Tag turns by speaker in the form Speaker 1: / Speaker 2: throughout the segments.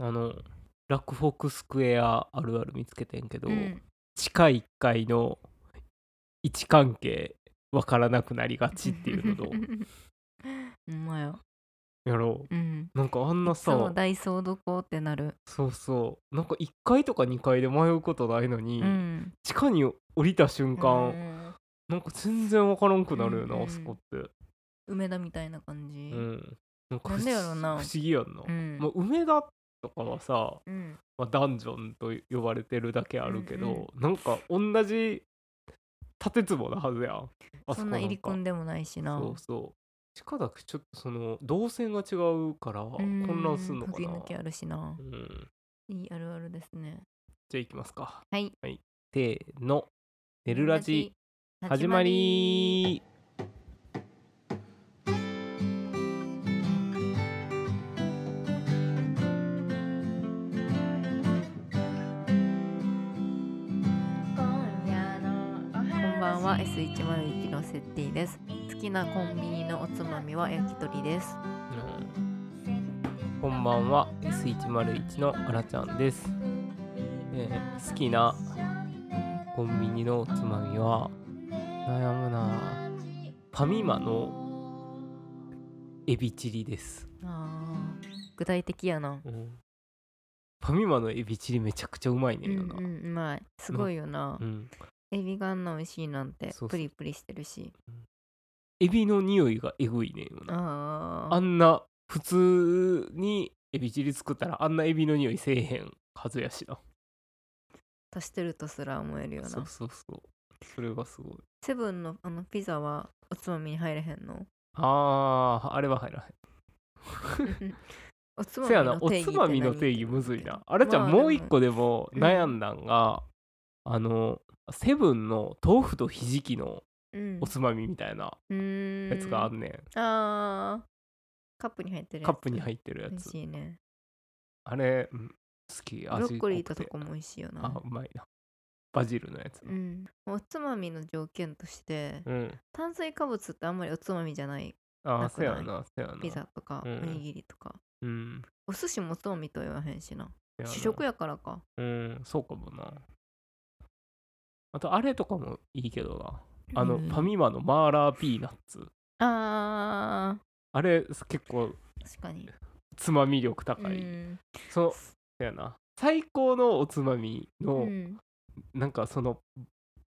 Speaker 1: あのラックフォークスクエアあるある見つけてんけど、
Speaker 2: うん。
Speaker 1: 地下1階の位置関係わからなくなりがちっていうのと
Speaker 2: ほんまや
Speaker 1: やろ
Speaker 2: う。ん。
Speaker 1: うなんかあんなさ
Speaker 2: ダイソーどこってなる。
Speaker 1: そうそう。なんか1階とか2階で迷うことないのに、
Speaker 2: うん。
Speaker 1: 地下に降りた瞬間、
Speaker 2: うん
Speaker 1: なんか全然わからんくなるよな、
Speaker 2: うんうん
Speaker 1: あそこって。
Speaker 2: 梅田みたいな感じ。
Speaker 1: うん。なんか不
Speaker 2: なんでやろな。
Speaker 1: 不思議やんな、
Speaker 2: うん。
Speaker 1: まあ、梅田とかはさ、
Speaker 2: うん。
Speaker 1: まあ、ダンジョンと呼ばれてるだけあるけど、
Speaker 2: うん
Speaker 1: なんか同じ建坪なはずやん。あ
Speaker 2: そんな入り組ん
Speaker 1: で
Speaker 2: でもないしな。
Speaker 1: そうそう。地下だけちょっとその動線が違うから
Speaker 2: うん
Speaker 1: 混乱するのかな。
Speaker 2: 抜けあるしな。
Speaker 1: うん。
Speaker 2: いいあるあるですね。
Speaker 1: じゃあいきますか。
Speaker 2: はい。
Speaker 1: せーの「ネルラジ」始まり
Speaker 2: は S101 のセッティです。好きなコンビニのおつまみは焼き鳥です。
Speaker 1: うん。こんばんは S101 のあらちゃんです、えー好きなコンビニのおつまみは悩むなファミマのエビチリです、
Speaker 2: あー具体的やな。
Speaker 1: うん。ファミマのエビチリめちゃくちゃうまいね
Speaker 2: うんん
Speaker 1: よな、
Speaker 2: うんうまい。すごいよな。
Speaker 1: うん
Speaker 2: エビがあんな美味しいなんて
Speaker 1: そうそう。
Speaker 2: プリプリしてるし。
Speaker 1: エビの匂いがえぐいねんよな
Speaker 2: あー。
Speaker 1: あんな普通にエビチリ作ったらあんなエビの匂いせえへんはずやしな。
Speaker 2: 足してるとすら思えるよ
Speaker 1: そう
Speaker 2: な。
Speaker 1: そうそうそれがすごい。
Speaker 2: セブンのあのピザはおつまみに入れへんの？
Speaker 1: あーあれは入らへん。
Speaker 2: おつま
Speaker 1: せやなお
Speaker 2: みの定義
Speaker 1: つまみの定義むずいな。あれちゃん、もう一個でも悩んだんが、あのセブンの豆腐とひじきの
Speaker 2: うん。
Speaker 1: おつまみみたいなやつがあんねん、
Speaker 2: あー。カップに入ってるやつ。
Speaker 1: カップに入ってるや
Speaker 2: 美味
Speaker 1: つ
Speaker 2: しいね。
Speaker 1: あれ、うん好き。味
Speaker 2: ブロッコリーととこも美味しいよ
Speaker 1: あ
Speaker 2: な
Speaker 1: うまいな。バジルのやつ
Speaker 2: うん。おつまみの条件として
Speaker 1: うん。
Speaker 2: 炭水化物ってあんまりおつまみじゃない。
Speaker 1: あ
Speaker 2: なくない？
Speaker 1: あせやなせやな。
Speaker 2: ピザとか
Speaker 1: うん。
Speaker 2: おにぎりとか。
Speaker 1: うん。
Speaker 2: お寿司もおつまみとは言わへんしな。主食やからか。
Speaker 1: うんそうかもなあとあれとかもいいけどな。あの、
Speaker 2: うん
Speaker 1: ファミマのマーラーピーナッツ。
Speaker 2: あ
Speaker 1: あれ結構
Speaker 2: ー確かに。
Speaker 1: つまみ力
Speaker 2: う
Speaker 1: 高い、
Speaker 2: ん。
Speaker 1: そうそやな。最高のおつまみの、
Speaker 2: うん。
Speaker 1: なんかその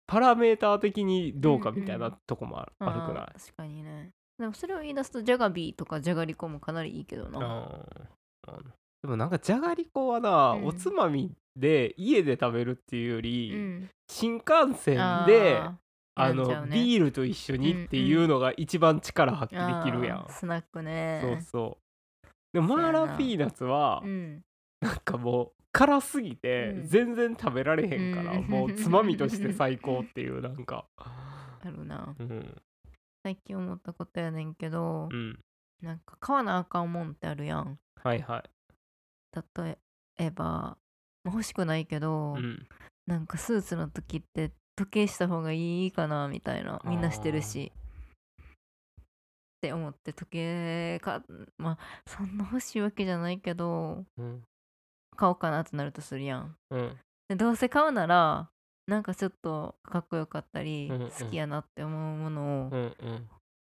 Speaker 1: パラメーター的にどうかみたい
Speaker 2: うんう
Speaker 1: なん。とこもある,、あるくない？
Speaker 2: 確かにね。でもそれを言い出すとジャガビーとかジャガリコもかなりいいけどな。
Speaker 1: あーでもなんかじゃがりこはな、
Speaker 2: うん。
Speaker 1: おつまみで家で食べるっていうより、
Speaker 2: うん
Speaker 1: 新幹線で
Speaker 2: あ
Speaker 1: あの
Speaker 2: ね。
Speaker 1: ビールと一緒にっていうのが一番力発揮できるやん、
Speaker 2: あースナックね。
Speaker 1: そうそう。でマーラーピーナッツは
Speaker 2: うん。
Speaker 1: なんかもう辛すぎて
Speaker 2: うん。
Speaker 1: 全然食べられへんから、
Speaker 2: うん。
Speaker 1: もうつまみとして最高っていうなんか。
Speaker 2: あるな。
Speaker 1: うん。
Speaker 2: 最近思ったことやねんけど
Speaker 1: うん。
Speaker 2: なんか買わなあかんもんってあるやん。
Speaker 1: はいはい。
Speaker 2: 例えばまあ欲しくないけど、
Speaker 1: うん
Speaker 2: なんかスーツの時って時計した方がいいかなみたいなみんなしてるし。って思って時計かまあそんな欲しいわけじゃないけど
Speaker 1: うん。
Speaker 2: 買おうかなってなるとするやん。
Speaker 1: うん。
Speaker 2: でどうせ買うならなんかちょっとかっこよかったり、
Speaker 1: うんうん。
Speaker 2: 好きやなって思うものを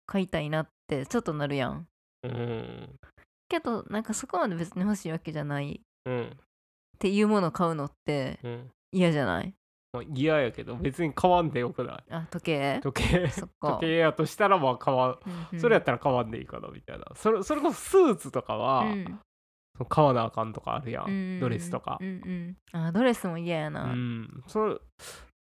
Speaker 2: 買いたいなってちょっとなるやん。
Speaker 1: うん
Speaker 2: けどなんかそこまで別に欲しいわけじゃない。っ
Speaker 1: うん。
Speaker 2: ていうものを買うのって
Speaker 1: うん
Speaker 2: 嫌じゃない？
Speaker 1: まあ嫌やけど別に買わんでよくない？
Speaker 2: あ時計？
Speaker 1: 時計？
Speaker 2: そっか。
Speaker 1: 時計やとしたらまあ買わん。
Speaker 2: うんうん。
Speaker 1: それやったら買わんでいいかなみたいな。それそれこそスーツとかは、
Speaker 2: うん。
Speaker 1: その買わなあかんとかあるやん、
Speaker 2: うん
Speaker 1: ドレスとか。
Speaker 2: うんうん。あドレスも嫌や
Speaker 1: う
Speaker 2: な、
Speaker 1: ん。それ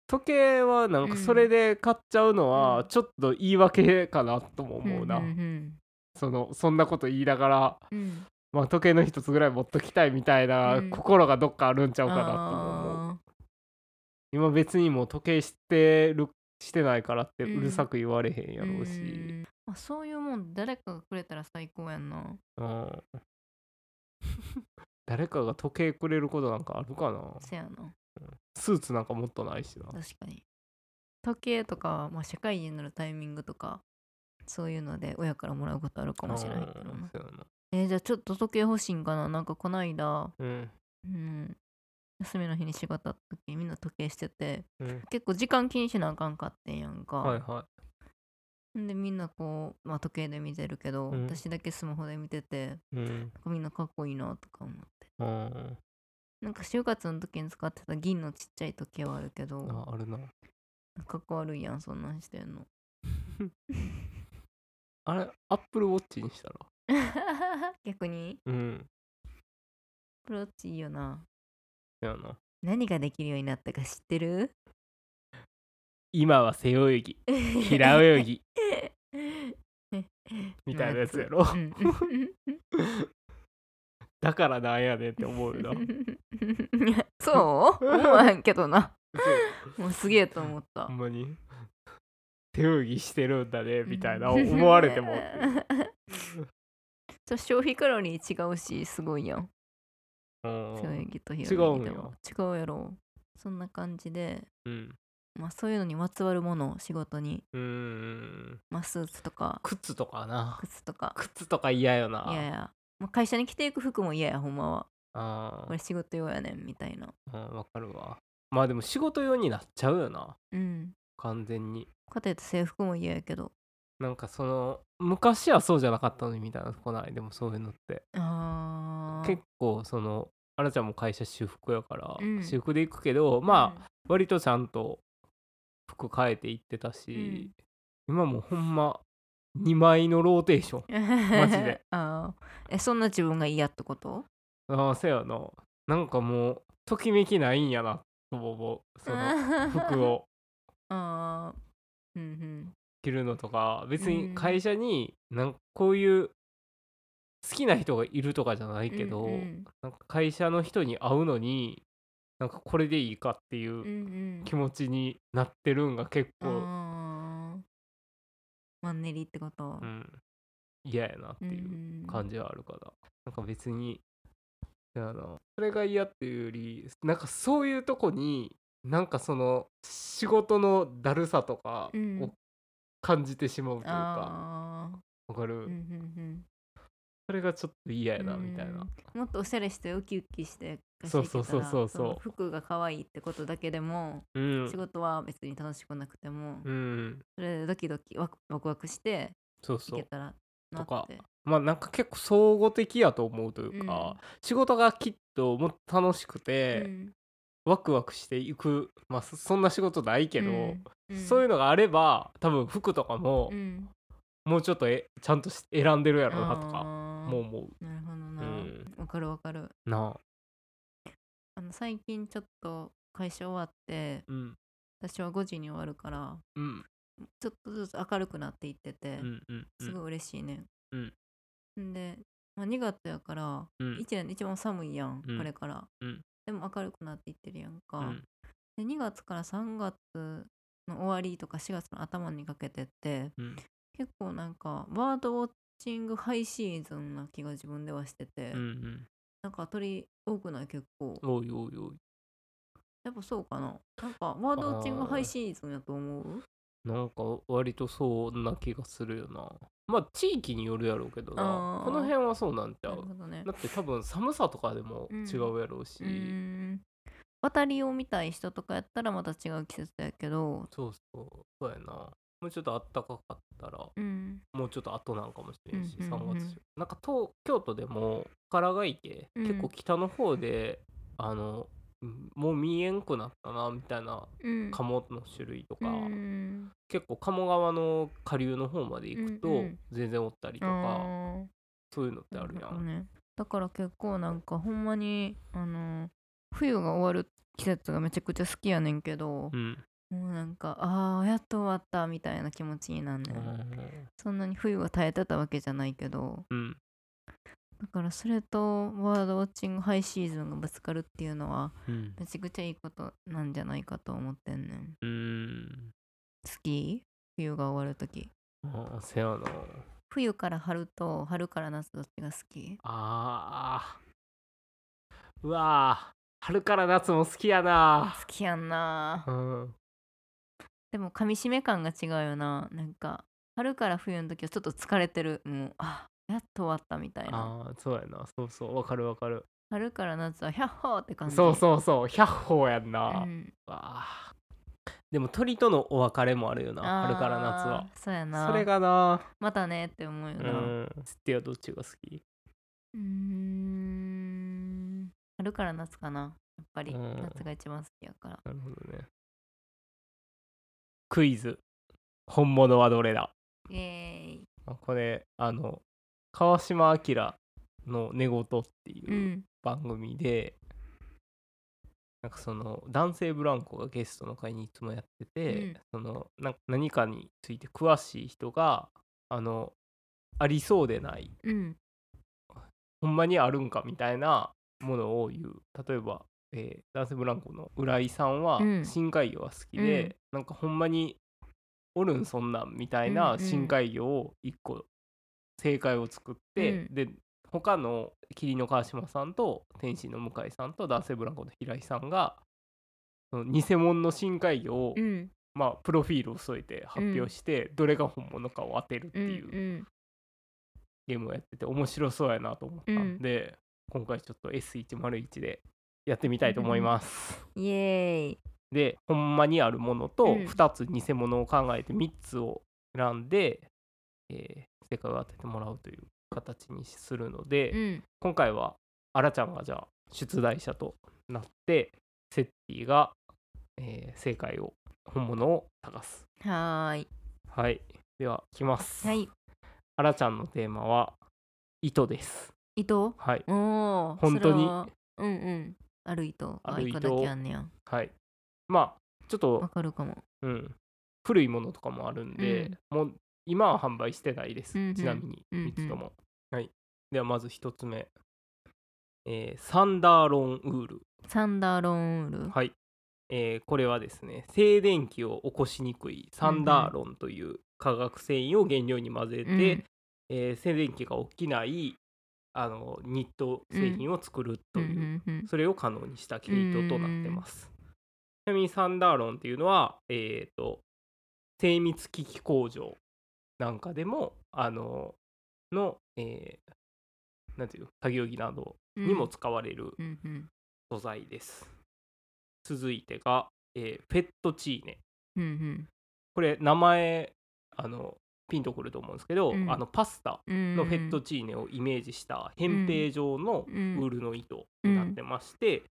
Speaker 1: 時計はなんか
Speaker 2: うん
Speaker 1: それで買っちゃうのは
Speaker 2: うん
Speaker 1: ちょっと言い訳かなとも思うな、
Speaker 2: んん
Speaker 1: そのそんなこと言いながら、
Speaker 2: うん。うん
Speaker 1: まあ、時計の一つぐらい持っときたいみたいな
Speaker 2: うん。
Speaker 1: 心がどっかあるんちゃうかなとも思う、
Speaker 2: あ
Speaker 1: 今別にもう時計してるしてないからって
Speaker 2: うん。
Speaker 1: うるさく言われへんやろうし、
Speaker 2: うん。まあ、そういうもん誰かがくれたら最高やんな。
Speaker 1: うん。誰かが時計くれることなんかあるかな。
Speaker 2: せやな。
Speaker 1: スーツなんかもっとないしな。
Speaker 2: 確かに。時計とかは、まあ、社会人になるタイミングとかそういうので親からもらうことあるかもしれないけどな。
Speaker 1: うん。そうやな。
Speaker 2: えーじゃあちょっと時計欲しいんかな。なんかこないだ、
Speaker 1: うん。
Speaker 2: うん、休みの日に仕事あった時みんな時計してて
Speaker 1: うん。
Speaker 2: 結構時間気にしなあかんかってんやんか、
Speaker 1: はいは
Speaker 2: んでみんなこう、まあ、時計で見てるけど、
Speaker 1: うん。
Speaker 2: 私だけスマホで見てて
Speaker 1: いうん。
Speaker 2: みんなかっこいいなとか思って。
Speaker 1: うん。
Speaker 2: なんか就活の時に使ってた銀のちっちゃい時計はあるけど
Speaker 1: ああるな。
Speaker 2: かっこ悪いやんそんなんしてんの。
Speaker 1: あれアップルウォッチにしたら？
Speaker 2: 逆に？
Speaker 1: うん。
Speaker 2: プロッチいいよな
Speaker 1: やな
Speaker 2: 何ができるようになったか知ってる？
Speaker 1: 今は背泳ぎ。平泳ぎ。みたいなやつやろ。
Speaker 2: う。ん。
Speaker 1: だからなんやねんって思うよな。
Speaker 2: そう？思わへんけどな。もうすげえと思った。
Speaker 1: ほんまに。手泳ぎしてるんだねみたいな思われても
Speaker 2: 消費カロリー違うしすごいやん
Speaker 1: うん
Speaker 2: 背泳ぎと平泳ぎ
Speaker 1: 違うんや
Speaker 2: でも違うやろ。そんな感じで。
Speaker 1: うん。
Speaker 2: まあそういうのにまつわるもの仕事に、
Speaker 1: うーん
Speaker 2: まあ、スーツとか。
Speaker 1: 靴とかな。
Speaker 2: 靴とか。
Speaker 1: 靴とか嫌よな。い
Speaker 2: や。いや、まあ、会社に着ていく服も嫌やほんまは。
Speaker 1: あ
Speaker 2: これ仕事用やねんみたいな。
Speaker 1: あわかるわ。まあでも仕事用になっちゃうよな。
Speaker 2: うん。
Speaker 1: 完全に。
Speaker 2: かといって制服も嫌やけど。
Speaker 1: なんかその昔はそうじゃなかったのにみたいなこない。でもそういうのって。
Speaker 2: あー。
Speaker 1: 結構そのあらちゃんも会社私服やから、
Speaker 2: うん。
Speaker 1: 私服で行くけどまあ、割とちゃんと服変えて行ってたし、今もうほんま2枚のローテーション。
Speaker 2: マ
Speaker 1: ジで。
Speaker 2: あー。えそんな自分が嫌ってこと？
Speaker 1: ああせやな。なんかもうときめきないんやなと思うその服を。
Speaker 2: あー。うんうん。
Speaker 1: 着るのとか別
Speaker 2: うん。
Speaker 1: に会社になんかこういう好きな人がいるとかじゃないけど、
Speaker 2: うんうん。
Speaker 1: なんか会社の人に会うのになんかこれでいいかっていう
Speaker 2: うんうん。
Speaker 1: 気持ちになってるんが結構、
Speaker 2: あー。マンネリってこと？
Speaker 1: うん、嫌やなって
Speaker 2: うん
Speaker 1: いううん感じはあるから、なんか別にあのそれが嫌っていうよりなんかそういうとこになんかその仕事のだるさとか
Speaker 2: うん。
Speaker 1: を感じてしまうというか。
Speaker 2: あ
Speaker 1: わかる、
Speaker 2: ーうんうん。
Speaker 1: それがちょっと嫌
Speaker 2: うん。
Speaker 1: やなみたいな。
Speaker 2: うんもっとおしゃれしてウキウキして
Speaker 1: そうそうそうそうそう。
Speaker 2: の服が可愛いってことだけでも
Speaker 1: うん。
Speaker 2: 仕事は別に楽しくなくても
Speaker 1: うん。
Speaker 2: それでドキドキワクワクワクしてい
Speaker 1: そうそう。
Speaker 2: けたらな
Speaker 1: とかまあなんか結構総合的やと思うというか、仕事がきっともっと楽しくて、
Speaker 2: うん。
Speaker 1: ワクワクしていくまあそそんな仕事ないけど、
Speaker 2: うん。
Speaker 1: そういうのがあれば多分服とかも
Speaker 2: うん。
Speaker 1: もうちょっとえちゃんとし選んでるやろうなとかもう思う。
Speaker 2: なるほどな。
Speaker 1: うん。
Speaker 2: わかるわかる。
Speaker 1: な
Speaker 2: あ。の最近ちょっと会社終わって
Speaker 1: うん。
Speaker 2: 私は5時に終わるから
Speaker 1: うん。
Speaker 2: ちょっとずつ明るくなっていってて、
Speaker 1: うんうん
Speaker 2: すごい嬉しいね。
Speaker 1: うん。
Speaker 2: んで、まあ、2月やから
Speaker 1: うん。
Speaker 2: 1年で一番寒いやん、
Speaker 1: うん。
Speaker 2: これから、
Speaker 1: うん。
Speaker 2: でも明るくなっていってるやんか、
Speaker 1: うん。
Speaker 2: で2月から3月の終わりとか4月の頭にかけてって
Speaker 1: うん。
Speaker 2: 結構なんかバードウォッチングハイシーズンな気が自分ではしてて、
Speaker 1: うんうん。
Speaker 2: なんか鳥多くない？結構。
Speaker 1: おいおいおい。
Speaker 2: やっぱそうかな。なんかバードウォッチングハイシーズンやと思う？
Speaker 1: なんか割とそんな気がするよな。まあ地域によるやろうけどな。この辺はそうなんちゃう？
Speaker 2: ね。
Speaker 1: だって多分寒さとかでも違うやろうし、
Speaker 2: うーん。渡りを見たい人とかやったらまた違う季節やけど。
Speaker 1: そうそう。そうやなもうちょっとあったかかったら
Speaker 2: うん。
Speaker 1: もうちょっと後なんかもしれんし、
Speaker 2: うんうんうん
Speaker 1: 3月なんか東京都でも唐ヶ池、
Speaker 2: うん。
Speaker 1: 結構北の方であのうんもう見えんくなったなみたいな
Speaker 2: うん。
Speaker 1: カモの種類とか、
Speaker 2: うん
Speaker 1: 結構鴨川の下流の方まで行くと
Speaker 2: うんうん。
Speaker 1: 全然おったりと
Speaker 2: あ
Speaker 1: か、
Speaker 2: ー。
Speaker 1: そういうのってあるやん、
Speaker 2: だから結構なんかほんまにあの冬が終わる季節がめちゃくちゃ好きやねんけど
Speaker 1: う、ん
Speaker 2: もうなんかあーやっと終わったみたいな気持ちになんねん、そんなに冬は耐えてたわけじゃないけど。
Speaker 1: うん。
Speaker 2: だからそれとワードウォッチングハイシーズンがぶつかるっていうのは
Speaker 1: うん。
Speaker 2: めちゃくちゃいいことなんじゃないかと思ってんねん。
Speaker 1: うん。
Speaker 2: 好き冬が終わるとき
Speaker 1: あーせやな。
Speaker 2: 冬から春と春から夏どっちが好き？
Speaker 1: あー。うわー。春から夏も好きやな。
Speaker 2: 好きやんな。
Speaker 1: うん
Speaker 2: でも噛み締め感が違うよな。なんか春から冬の時はちょっと疲れてる。もうあやっと終わったみたいな。
Speaker 1: ああそうやな。そうそう。わかるわかる。
Speaker 2: 春から夏は100歩って感じ。
Speaker 1: そうそうそう。100歩やんな、
Speaker 2: うん。
Speaker 1: わあ。でも鳥とのお別れもあるよな。春から夏は。
Speaker 2: あーそうやな。
Speaker 1: それがな。
Speaker 2: またねって思うよ
Speaker 1: う
Speaker 2: な。うん。
Speaker 1: つってはどっちが好き？
Speaker 2: ーん。春から夏かな。やっぱり
Speaker 1: うん。
Speaker 2: 夏が一番好きやから。
Speaker 1: なるほどねクイズ。本物はどれだ？これあの川島明の寝言っていううん。番組で、なんかその男性ブランコがゲストの会にいつもやってて、
Speaker 2: うん。
Speaker 1: そのな何かについて詳しい人があのありそうでない
Speaker 2: うん。
Speaker 1: ほんまにあるんかみたいなものを言う。例えば、えー男性ブランコの浦井さんは
Speaker 2: うん。
Speaker 1: 深海魚が好きで、
Speaker 2: うん。
Speaker 1: なんかほんまにおるんそんなんみたい
Speaker 2: うん
Speaker 1: な
Speaker 2: うん。
Speaker 1: 深海魚を一個正解を作って、
Speaker 2: うん。
Speaker 1: で他の霧の川島さんと天使の向井さんと男性ブランコの平井さんがその偽物の深海魚を、
Speaker 2: うん。
Speaker 1: まあ、プロフィールを添えて発表して、どれが本物かを当てるって
Speaker 2: うん
Speaker 1: いう
Speaker 2: うん
Speaker 1: ゲームをやってて面白そうやなと思ったんで、今回ちょっと S101 でやってみたいと思います。
Speaker 2: イエーイ。
Speaker 1: でほんまにあるものと
Speaker 2: うん。
Speaker 1: 2つ偽物を考えて3つを選んで、えー正解を当ててもらうという形にするので、
Speaker 2: うん。
Speaker 1: 今回はあらちゃんがじゃあ出題者となってセッティが、えー正解を本物を探す。
Speaker 2: はーい。
Speaker 1: はい。では来ます。
Speaker 2: はい。
Speaker 1: あらちゃんのテーマは糸です。
Speaker 2: 糸？
Speaker 1: はい。
Speaker 2: おお
Speaker 1: 本当に
Speaker 2: うんうんある糸
Speaker 1: ある糸。
Speaker 2: だけあんねや。
Speaker 1: はい。まあちょっと
Speaker 2: わかるかも。
Speaker 1: うん、古いものとかもあるんで、もう今は販売してないです、
Speaker 2: うんうん。
Speaker 1: ちなみに
Speaker 2: うんうん。
Speaker 1: 3つとも、はい。ではまず1つ目、えーサンダーロンウール。
Speaker 2: サンダーロンウール。
Speaker 1: はい、えーこれはですね静電気を起こしにくいサンダーロンという化学繊維を原料に混ぜて、
Speaker 2: うん。
Speaker 1: えー静電気が起きないあのニット製品を作るという、それを可能にした毛糸となってます。ちなみにサンダーロンっていうのは、えー、と精密機器工場なんかでもあのの、えーなんていう作業着などにも使われる素材です。続いてが、えーフェットチーネ。
Speaker 2: うんうん
Speaker 1: これ名前あのピンとくると思うんですけど、
Speaker 2: うん。
Speaker 1: あのパスタ
Speaker 2: うん。
Speaker 1: のフェットチーネをイメージした扁平状のウ
Speaker 2: うん
Speaker 1: ールの糸になってまして、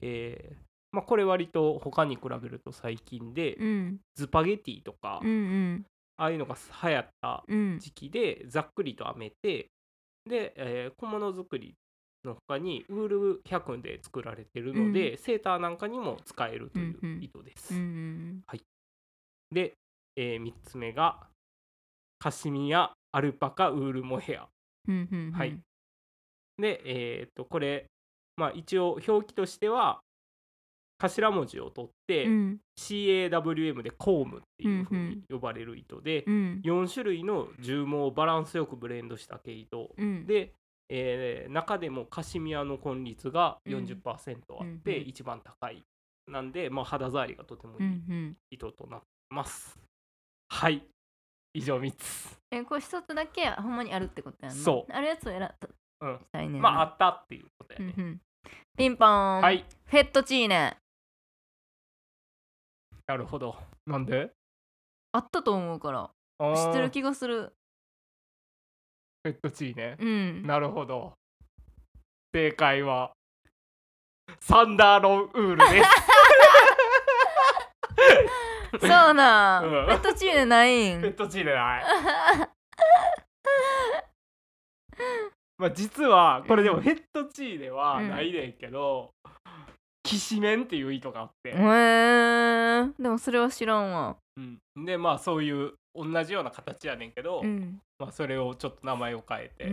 Speaker 1: えーまあ、これ割と他に比べると最近で、
Speaker 2: うん。
Speaker 1: ズパゲティとか、
Speaker 2: うんうん。
Speaker 1: ああいうのが流行った
Speaker 2: うん。
Speaker 1: 時期でざっくりと編めてで、えー小物作りの他にウール100で作られてるので、セーターなんかにも使えるという
Speaker 2: うんうん。
Speaker 1: 糸です。
Speaker 2: うんうん
Speaker 1: で、え3つ目がカシミヤアルパカウールモヘア。
Speaker 2: うんうん
Speaker 1: はい。で、えー、とこれ、まあ、一応表記としては頭文字を取って、
Speaker 2: うん。
Speaker 1: CAWM でコームっていうふう
Speaker 2: うん。
Speaker 1: に呼ばれる糸で、
Speaker 2: うん。
Speaker 1: 4種類の重毛をバランスよくブレンドした毛糸。
Speaker 2: うん。
Speaker 1: で、えー中でもカシミヤの根率が
Speaker 2: うん。
Speaker 1: 40%あって、
Speaker 2: うんうん。
Speaker 1: 一番高い。なんで、まあ、肌触りがとても
Speaker 2: う
Speaker 1: いい糸となってます、はい以上3つ。
Speaker 2: えこれ一つだけほんまにあるってことやんな。
Speaker 1: そう。
Speaker 2: あるやつを選った
Speaker 1: うん。
Speaker 2: したいねんな
Speaker 1: まああったっていうことやね、
Speaker 2: うんうん。ピンポーン。
Speaker 1: はい。
Speaker 2: フェットチーネ。
Speaker 1: なるほど。なんで？
Speaker 2: あったと思うから。
Speaker 1: あー。
Speaker 2: 知ってる気がする。
Speaker 1: フェットチーネ、
Speaker 2: うん。
Speaker 1: なるほど。正解はサンダーロンウールです
Speaker 2: そうなん、
Speaker 1: うん。
Speaker 2: フェットチーネないん。
Speaker 1: フェットチーネない。まあ実はこれでも
Speaker 2: うん
Speaker 1: ヘッドチーネは
Speaker 2: うん。
Speaker 1: ないねんけど、きしめんっていう糸があって、
Speaker 2: へえー、でもそれは知らんわ。
Speaker 1: うん。でまあそういう同じような形やねんけど、
Speaker 2: うん。
Speaker 1: まあ、それをちょっと名前を変えて、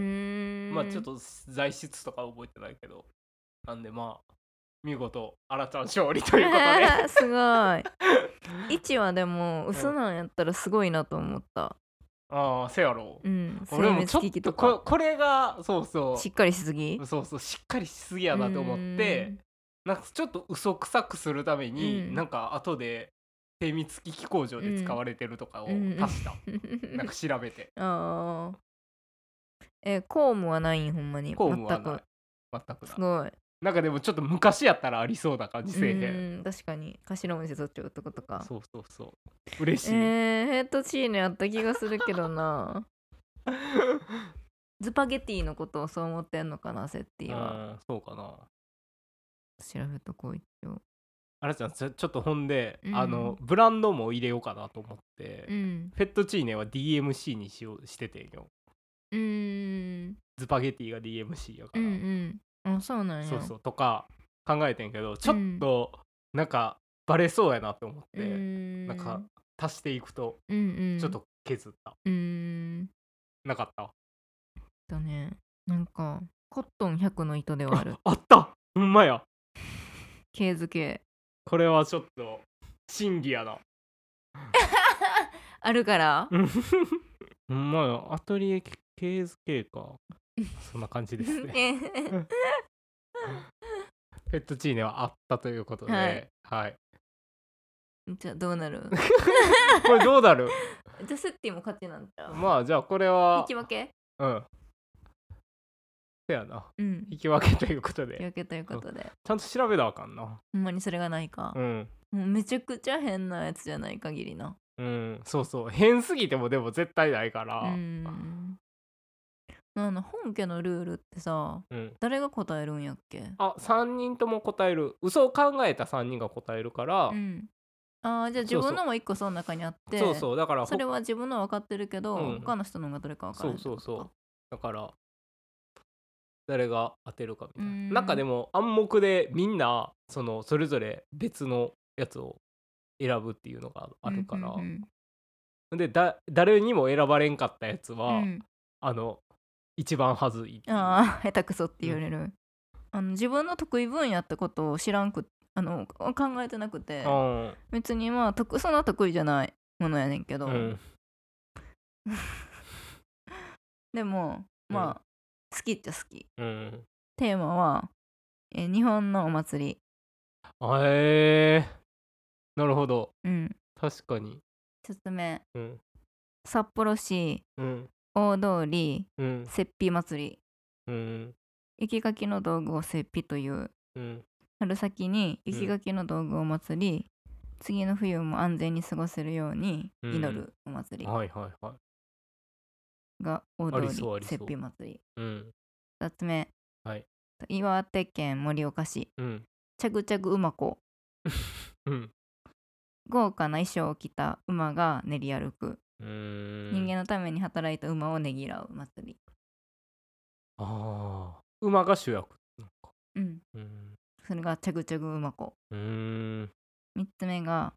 Speaker 1: まあちょっと材質とか覚えてないけど。なんでまあ見事あらちゃん勝利ということで。
Speaker 2: すごい。1はでも嘘なんやったらすごいなと思った。
Speaker 1: ああせやろ。
Speaker 2: うん
Speaker 1: 俺もちょっとここれがそうそ
Speaker 2: しっかりしすぎ？
Speaker 1: うそうそうしっかりしすぎやなと思ってなんかちょっと嘘くさくするために、
Speaker 2: うん。
Speaker 1: なんか後で精密機器工場で使われてるとかを
Speaker 2: うん。
Speaker 1: 足した、
Speaker 2: うーん
Speaker 1: なんか調べて。
Speaker 2: あーえ公務はないんほんまに？
Speaker 1: 公務はない。
Speaker 2: 全く。
Speaker 1: 全くない
Speaker 2: すごい
Speaker 1: なんかでもちょっと昔やったらありそうな感じせえへん。
Speaker 2: うん確かに。頭文字取っちゃうってことか。
Speaker 1: そうそうそう。嬉しい、
Speaker 2: えー、ヘッドチーネあった気がするけどな。ズパゲティのことをそう思ってんのかなセッティは。
Speaker 1: うんそうかな。
Speaker 2: 調べとこう一応。
Speaker 1: あらちゃんちょちょっとほんで、
Speaker 2: うん。
Speaker 1: あのブランドも入れようかなと思って、
Speaker 2: うん。
Speaker 1: フェットチーネは DMC にしようしててんよ。
Speaker 2: うーん。
Speaker 1: ズパゲティが DMC やか
Speaker 2: う
Speaker 1: ら、
Speaker 2: んうんあそうなんや。
Speaker 1: そうそうとか考えてんけどちょっとなんかバレそうやなって思っ
Speaker 2: う
Speaker 1: て、
Speaker 2: ーん。
Speaker 1: なんか足していくと
Speaker 2: うんうん。
Speaker 1: ちょっと削った、
Speaker 2: うーん。
Speaker 1: なかった
Speaker 2: だね。なんかコットン100の糸ではある。
Speaker 1: あった！ほんまや。
Speaker 2: K 付け
Speaker 1: これはちょっと審議やな。
Speaker 2: あるから？
Speaker 1: うん。ほんまや。アトリエ KSK かそんな感じですね。ペットチーネはあったということで、
Speaker 2: はい。
Speaker 1: はい、
Speaker 2: じゃあどうなる？
Speaker 1: これどうなる？
Speaker 2: じゃあセッティも勝ちなんちゃう
Speaker 1: まあじゃあこれは
Speaker 2: 引き分け？
Speaker 1: うん。せやな。
Speaker 2: うん。
Speaker 1: 引き分けということで。
Speaker 2: 引き分けということで。
Speaker 1: ちゃんと調べなあかんな。
Speaker 2: ほんまにそれがないか。
Speaker 1: う、ん。
Speaker 2: もうめちゃくちゃ変なやつじゃない限りな
Speaker 1: うんそうそう変すぎてもでも絶対ないか
Speaker 2: う
Speaker 1: ら
Speaker 2: んあの本家のルールってさ
Speaker 1: うん。
Speaker 2: 誰が答えるんやっけ？
Speaker 1: あ3人とも答える。嘘を考えた3人が答えるから、
Speaker 2: うん。あーじゃあ自分のも一個その中にあって
Speaker 1: そうそう。だからほ
Speaker 2: それは自分のは分かってるけど、
Speaker 1: うん。
Speaker 2: 他の人のがどれか分から
Speaker 1: そ
Speaker 2: ないう
Speaker 1: そうそう。だから誰が当てるかみたいな。
Speaker 2: うん。
Speaker 1: なんかでも暗黙でみんなそのそれぞれ別のやつを選ぶっていうのがあるから、
Speaker 2: うんうん
Speaker 1: でだ誰にも選ばれんかったやつは、
Speaker 2: うんうん。
Speaker 1: あの一番はずい
Speaker 2: ああ下手くそって言われる、あの自分の得意分野ってことを知らんくあの考えてなくて
Speaker 1: うん。
Speaker 2: 別にまあ得そんな得意じゃないものやねんけど、
Speaker 1: うん。
Speaker 2: でもまあ、好きっちゃ好き。
Speaker 1: うん。
Speaker 2: テーマは、えー日本のお祭り。
Speaker 1: あえ。ー、なるほど。
Speaker 2: うん。
Speaker 1: 確かに。
Speaker 2: 1つ目。
Speaker 1: うん。
Speaker 2: 札幌市。
Speaker 1: うん
Speaker 2: 大通り
Speaker 1: うん。
Speaker 2: 雪庇祭り。
Speaker 1: うん
Speaker 2: 雪かきの道具を雪庇という。
Speaker 1: うん。
Speaker 2: 春先に雪かきの道具を祭り、次の冬も安全に過ごせるように祈るお祭り
Speaker 1: はいはいはい。
Speaker 2: が大通り雪庇祭り。
Speaker 1: うん。
Speaker 2: 2つ目、
Speaker 1: はい。
Speaker 2: 岩手県盛岡市。
Speaker 1: うん。
Speaker 2: チャグチャグ馬子。
Speaker 1: うん。
Speaker 2: 豪華な衣装を着た馬が練り歩く、人間のために働いた馬をねぎらう祭り。
Speaker 1: ああ。馬が主役
Speaker 2: うん。
Speaker 1: うん。
Speaker 2: それがチャグチャグ馬子。
Speaker 1: うーん。
Speaker 2: 3つ目が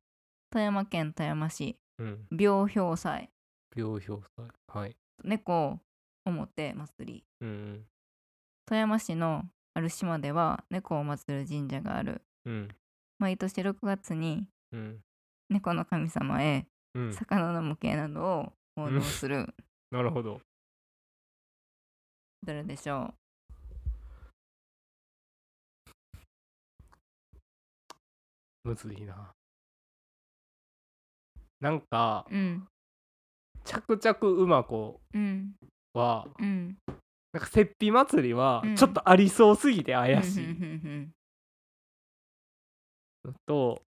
Speaker 2: 富山県富山市。
Speaker 1: うん。
Speaker 2: 病氷祭。
Speaker 1: 病氷祭。はい。
Speaker 2: 猫表祭り。
Speaker 1: うん
Speaker 2: 富山市のある島では猫を祀る神社がある。
Speaker 1: うん。
Speaker 2: 毎年6月に
Speaker 1: うん。
Speaker 2: 猫の神様へ
Speaker 1: うん
Speaker 2: 魚の模型などを奉納する、
Speaker 1: なるほど。
Speaker 2: どれでしょ
Speaker 1: むずいな。なんか
Speaker 2: ううん。
Speaker 1: 着々馬子
Speaker 2: うん。
Speaker 1: は
Speaker 2: うん。
Speaker 1: なんか雪庇祭りは
Speaker 2: うん。
Speaker 1: ちょっとありそうすぎて怪しい。と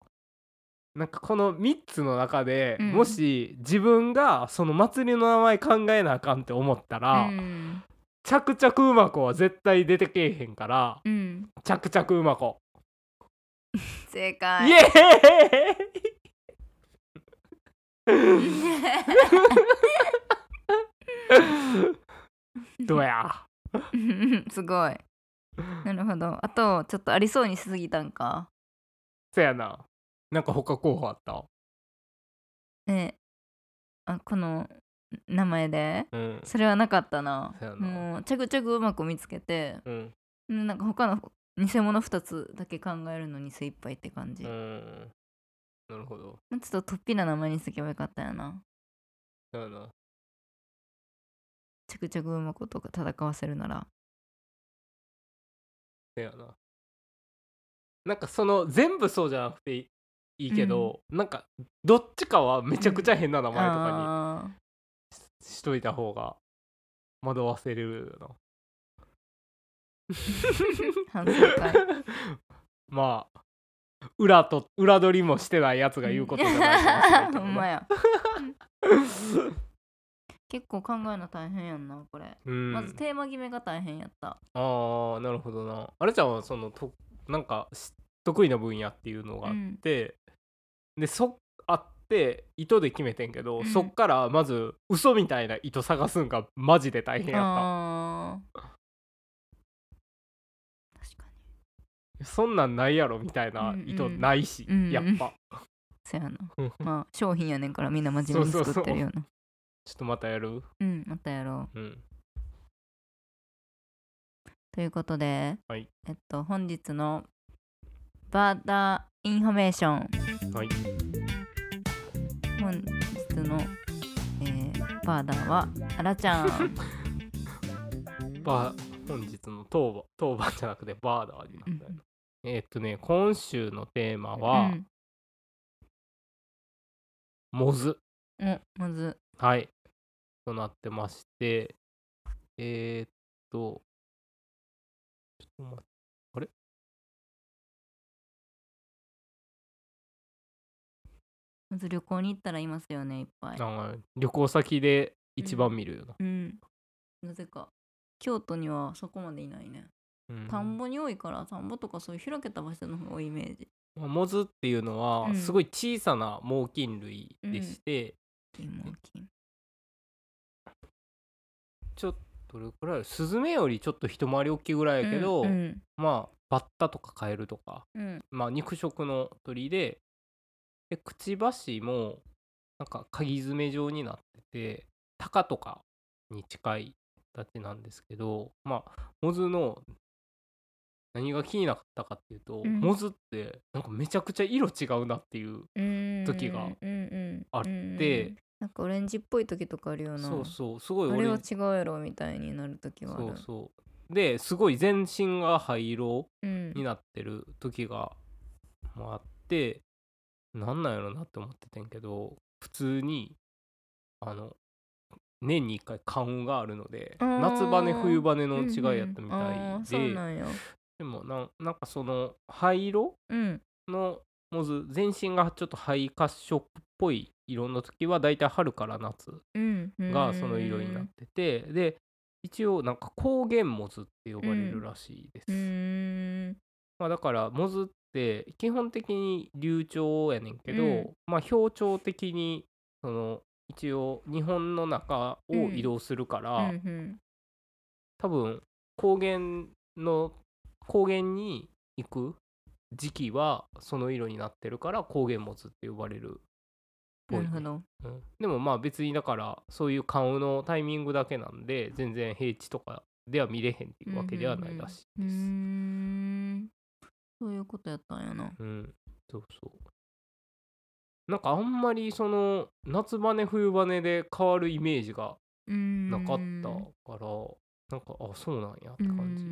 Speaker 1: なんかこの3つの中で、
Speaker 2: うん。
Speaker 1: もし自分がその祭りの名前考えなあかんって思った
Speaker 2: う
Speaker 1: ら、
Speaker 2: んうん。
Speaker 1: 着々馬子は絶対出てけえへんから
Speaker 2: うん。
Speaker 1: 着々馬子、
Speaker 2: 正解。
Speaker 1: イエーイ！どうや？
Speaker 2: すごい。なるほど。あとちょっとありそうにしすぎたんか。
Speaker 1: そやななんか他候補あった？
Speaker 2: えあこの名前で？
Speaker 1: うん。
Speaker 2: それはなかったな。もうチャグチャグうまく見つけて
Speaker 1: うん。
Speaker 2: うんなんか他の偽物2つだけ考えるのに精一杯って感じ、
Speaker 1: うん。なるほど。
Speaker 2: ちょっと突飛な名前にしとけばよかったよな。
Speaker 1: そやな。
Speaker 2: チャグチャグうまことか戦わせるなら。
Speaker 1: そやな。なんかその全部そうじゃなくていいけど、なんかどっちかはめちゃくちゃ変な名前とか
Speaker 2: あ
Speaker 1: にしといた方が惑わせれるよ
Speaker 2: 反省会。
Speaker 1: な まあ裏と裏取りもしてないやつが言うことじゃないかもしれんけど な
Speaker 2: 結構考えるの大変やんなこれ、
Speaker 1: うん。
Speaker 2: まずテーマ決めが大変やった。
Speaker 1: ああなるほどな。あれちゃんはそのとなんかし得意な分野っていうのがあって、でそあって糸で決めてんけど、
Speaker 2: うん。
Speaker 1: そっからまず嘘みたいな糸探すんがマジで大変やっ
Speaker 2: あー。確かに。
Speaker 1: たそんなんないやろみたいな糸
Speaker 2: うんうん。
Speaker 1: ないし、
Speaker 2: うんうん。
Speaker 1: やっぱ。
Speaker 2: そやな。
Speaker 1: うん。
Speaker 2: まあ商品やねんからみんな真面目に作ってるような。
Speaker 1: ちょっとまたやる？
Speaker 2: うんまたやろう。
Speaker 1: うん。
Speaker 2: ということで、
Speaker 1: はい。
Speaker 2: えっと本日のバーダーインフォメーション。
Speaker 1: はい。
Speaker 2: 本日の、えーバーダーはあらちゃん。
Speaker 1: バー本日の当番当番じゃなくてバーダーになったよ。えーっとね今週のテーマは、
Speaker 2: うん。
Speaker 1: モズ。
Speaker 2: おまず
Speaker 1: はい。となってまして、えー、っと、ちょっと待っ
Speaker 2: まず旅行に行ったらいますよねいっぱい。
Speaker 1: あ旅行先で一番見るよな。
Speaker 2: うん。なぜか京都にはそこまでいないね。
Speaker 1: うん。
Speaker 2: 田んぼに多いから田んぼとかそういう開けた場所の方が多いイメージ。
Speaker 1: まあモズっていうのは、
Speaker 2: うん。
Speaker 1: すごい小さな猛禽類でして、
Speaker 2: 金も金
Speaker 1: ちょっとどれくらいスズメよりちょっと一回り大きいぐらいやけど、
Speaker 2: うん。
Speaker 1: まあバッタとかカエルとか、
Speaker 2: うん。
Speaker 1: まあ肉食の鳥ででくちばしもなんか鍵爪状になっててタカとかに近い形なんですけどまあモズの何が気になったかっていうと、
Speaker 2: うん。
Speaker 1: モズってなんかめちゃくちゃ色違うなっていう
Speaker 2: うん
Speaker 1: 時があっ
Speaker 2: うん
Speaker 1: て、
Speaker 2: なんかオレンジっぽい時とかあるような。
Speaker 1: そうそうすごい
Speaker 2: あれは
Speaker 1: 俺
Speaker 2: 違うやろみたいになる時はある。
Speaker 1: そうそう。ですごい全身が灰色
Speaker 2: うん。
Speaker 1: になってる時がまああってなんなんやろなって思っててんけど普通にあの年に1回花雲があるので夏バネ冬バネの違いやったみた
Speaker 2: うんうんう
Speaker 1: いで
Speaker 2: なんや。
Speaker 1: でもなんなんかその灰色
Speaker 2: うん。
Speaker 1: のモズ全身がちょっと灰褐色っぽい色の時はだいたい春から夏
Speaker 2: うん。
Speaker 1: がその色になっててで一応なんか光源モズって呼ばれるらしいです。まあ、だからモズって基本的に流暢やねんけど、
Speaker 2: うん。
Speaker 1: まあ表調的にその一応日本の中を移動するから、
Speaker 2: うんうん。
Speaker 1: 多分高原の高原に行く時期はその色になってるから高原モズって呼ばれるっぽ
Speaker 2: い。るほど。
Speaker 1: うん。でもまあ別にだからそういう顔のタイミングだけなんで全然平地とかでは見れへんっていうわけではないらしいです。
Speaker 2: うーんそういうことやったんやな
Speaker 1: うん、そうそう。なんかあんまりその夏バネ冬バネで変わるイメージが
Speaker 2: な
Speaker 1: なかったから、なんかあそうなんやって感じ。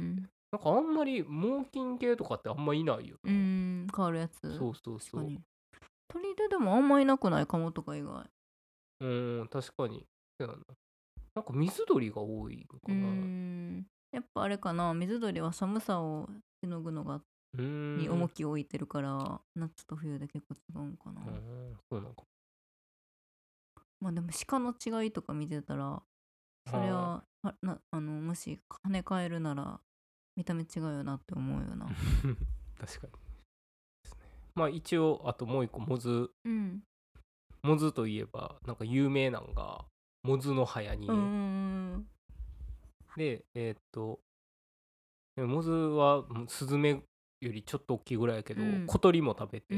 Speaker 1: なんかあんまり猛禽系とかってあんまいないよ
Speaker 2: う
Speaker 1: な。
Speaker 2: ん変わるやつ
Speaker 1: そうそうそう。
Speaker 2: 鳥ででもあんまいなくないカモとか以外
Speaker 1: うん、確かに。そうやななんか水鳥が多いの
Speaker 2: う
Speaker 1: かな。
Speaker 2: んやっぱあれかな水鳥は寒さをしのぐのが。に重きを置いてるから、夏と冬で結構違うんかな、
Speaker 1: うん、そうなんか。
Speaker 2: まあでも鹿の違いとか見てたらそれははなあのもし跳ね返るなら見た目違うよなって思うよな
Speaker 1: 確かに。ですね。まあ一応、あともう一個、モズ。
Speaker 2: うん
Speaker 1: モズといえば、なんか有名なんが、モズの早にで、えーっと、でモズはスズメよりちょっと大きいぐらいやけど、
Speaker 2: うん。
Speaker 1: 小鳥も食べて、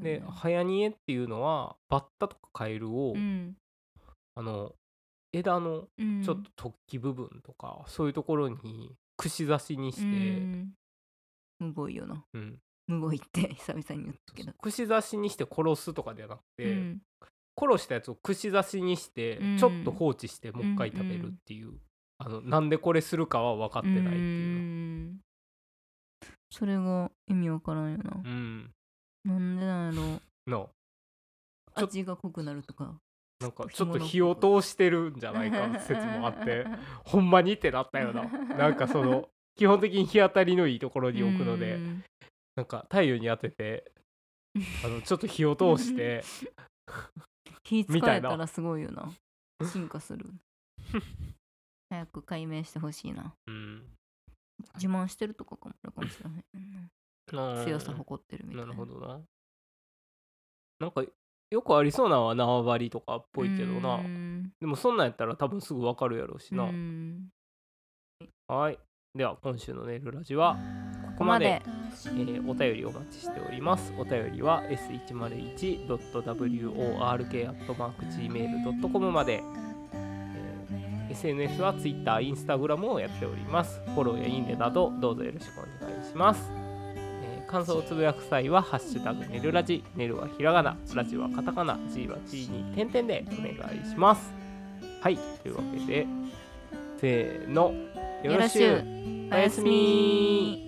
Speaker 1: で、ハヤニエっていうのは、バッタとかカエルを、
Speaker 2: うん。
Speaker 1: あの、枝の
Speaker 2: うん。
Speaker 1: ちょっと突起部分とか、そういうところに串刺しにして、
Speaker 2: うん。むごいよな。
Speaker 1: うん。
Speaker 2: むごいって久々に言ったけど。
Speaker 1: 串刺しにして殺すとかではなくて、
Speaker 2: うん。
Speaker 1: 殺したやつを串刺しにして、
Speaker 2: うん。
Speaker 1: ちょっと放置してもう一回食べるっていう、あのなんでこれするかは分かってないっていう
Speaker 2: うーんそれが意味わからんよな。
Speaker 1: のうん。
Speaker 2: なんでなんやろ
Speaker 1: の。ちょっと
Speaker 2: 味が濃くなるとか。
Speaker 1: なんかちょっと火を通してるんじゃないか説もあって ほんまにってなったよな。なんかその基本的に日当たりのいいところに置くので
Speaker 2: うん。
Speaker 1: なんか太陽に当ててあのちょっと火を通して
Speaker 2: 気使
Speaker 1: みたいな
Speaker 2: えたらすごいよな。進化する。早く解明してほしいな。
Speaker 1: うん
Speaker 2: 自慢してるとかかもあるかもしれへん。な強さ誇ってるみたいな。
Speaker 1: なるほどな。なんかよくありそうなのは縄張りとかっぽいけどな。
Speaker 2: うん。
Speaker 1: でもそんなんやったら多分すぐわかるやろうしな。
Speaker 2: うん。
Speaker 1: はい。では今週のネイルラジはここまで。えーお便りお待ちしております。お便りは s101.work.gmail.com まで、えー SNS は Twitter、Instagram をやっております。フォローやいいねなどどうぞよろしくお願いします。えー感想をつぶやく際は「ハッシュタグネルラジ」ネルはひらがな、ラジはカタカナ、G は G に点々でお願いします。はい、というわけで、せーの、よろしゅう。
Speaker 2: おやすみ